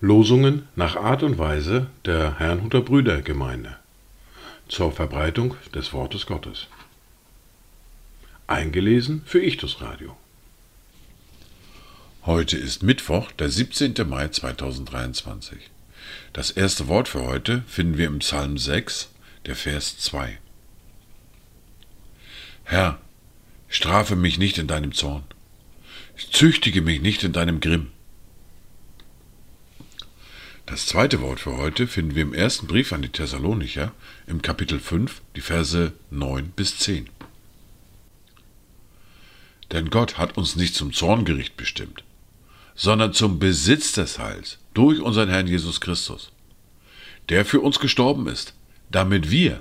Losungen nach Art und Weise der Herrnhuter Brüdergemeinde zur Verbreitung des Wortes Gottes. Eingelesen für Ichtus Radio. Heute ist Mittwoch, der 17. Mai 2023. Das erste Wort für heute finden wir im Psalm 6, der Vers 2. Herr, strafe mich nicht in deinem Zorn, züchtige mich nicht in deinem Grimm. Das zweite Wort für heute finden wir im ersten Brief an die Thessalonicher im Kapitel 5, die Verse 9 bis 10. Denn Gott hat uns nicht zum Zorngericht bestimmt, sondern zum Besitz des Heils durch unseren Herrn Jesus Christus, der für uns gestorben ist, damit wir,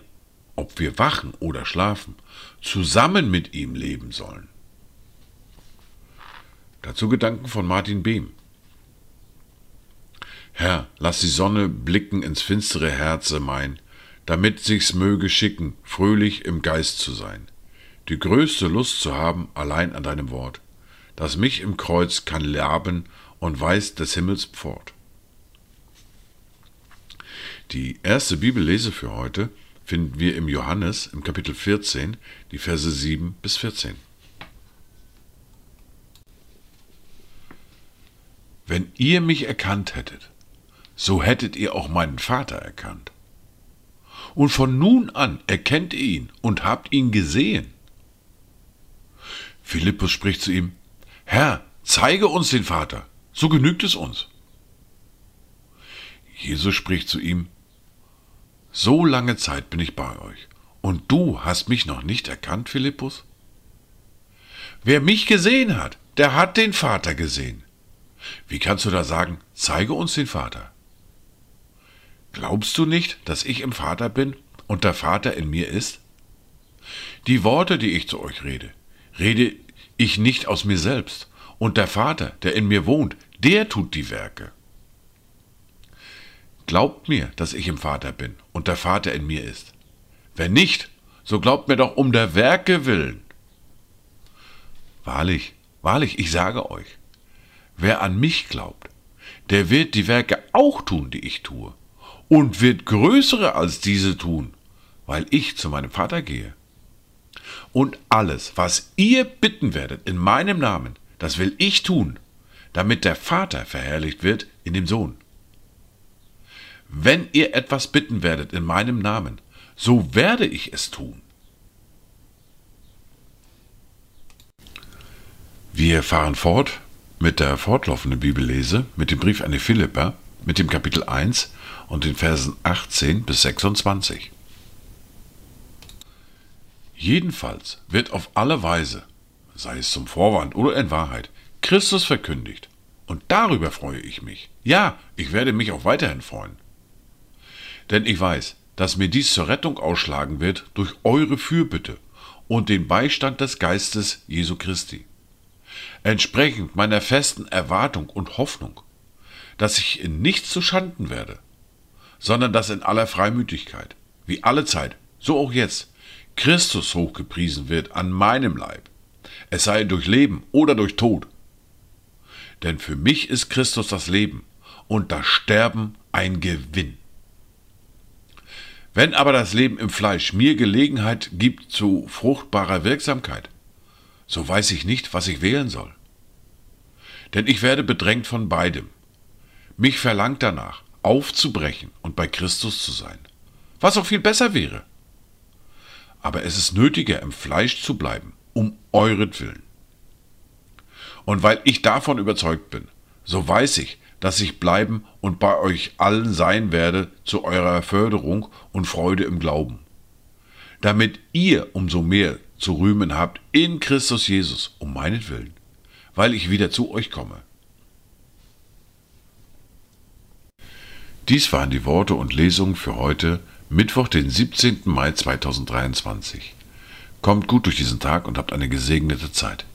ob wir wachen oder schlafen, zusammen mit ihm leben sollen. Dazu Gedanken von Martin Behm. Herr, lass die Sonne blicken ins finstere Herze mein, damit sich's möge schicken, fröhlich im Geist zu sein, die größte Lust zu haben allein an deinem Wort, das mich im Kreuz kann lerben und weiß des Himmels Pfort. Die erste Bibellese für heute finden wir im Johannes im Kapitel 14, die Verse 7 bis 14. Wenn ihr mich erkannt hättet, so hättet ihr auch meinen Vater erkannt. Und von nun an erkennt ihr ihn und habt ihn gesehen. Philippus spricht zu ihm, Herr, zeige uns den Vater, so genügt es uns. Jesus spricht zu ihm, So lange Zeit bin ich bei euch, und du hast mich noch nicht erkannt, Philippus? Wer mich gesehen hat, der hat den Vater gesehen. Wie kannst du da sagen, zeige uns den Vater? Glaubst du nicht, dass ich im Vater bin und der Vater in mir ist? Die Worte, die ich zu euch rede, rede ich nicht aus mir selbst, und der Vater, der in mir wohnt, der tut die Werke. Glaubt mir, dass ich im Vater bin und der Vater in mir ist. Wenn nicht, so glaubt mir doch um der Werke willen. Wahrlich, wahrlich, ich sage euch, wer an mich glaubt, der wird die Werke auch tun, die ich tue und wird größere als diese tun, weil ich zu meinem Vater gehe. Und alles, was ihr bitten werdet in meinem Namen, das will ich tun, damit der Vater verherrlicht wird in dem Sohn. Wenn ihr etwas bitten werdet in meinem Namen, so werde ich es tun. Wir fahren fort mit der fortlaufenden Bibellese, mit dem Brief an die Philipper, mit dem Kapitel 1 und den Versen 18 bis 26. Jedenfalls wird auf alle Weise, sei es zum Vorwand oder in Wahrheit, Christus verkündigt. Und darüber freue ich mich. Ja, ich werde mich auch weiterhin freuen. Denn ich weiß, dass mir dies zur Rettung ausschlagen wird durch eure Fürbitte und den Beistand des Geistes Jesu Christi. Entsprechend meiner festen Erwartung und Hoffnung, dass ich in nichts zu Schanden werde, sondern dass in aller Freimütigkeit, wie alle Zeit, so auch jetzt, Christus hochgepriesen wird an meinem Leib, es sei durch Leben oder durch Tod. Denn für mich ist Christus das Leben und das Sterben ein Gewinn. Wenn aber das Leben im Fleisch mir Gelegenheit gibt zu fruchtbarer Wirksamkeit, so weiß ich nicht, was ich wählen soll. Denn ich werde bedrängt von beidem. Mich verlangt danach, aufzubrechen und bei Christus zu sein, was auch viel besser wäre. Aber es ist nötiger, im Fleisch zu bleiben, um euretwillen. Und weil ich davon überzeugt bin, so weiß ich, dass ich bleiben und bei euch allen sein werde zu eurer Förderung und Freude im Glauben, damit ihr umso mehr zu rühmen habt in Christus Jesus um meinetwillen, weil ich wieder zu euch komme. Dies waren die Worte und Lesungen für heute, Mittwoch, den 17. Mai 2023. Kommt gut durch diesen Tag und habt eine gesegnete Zeit.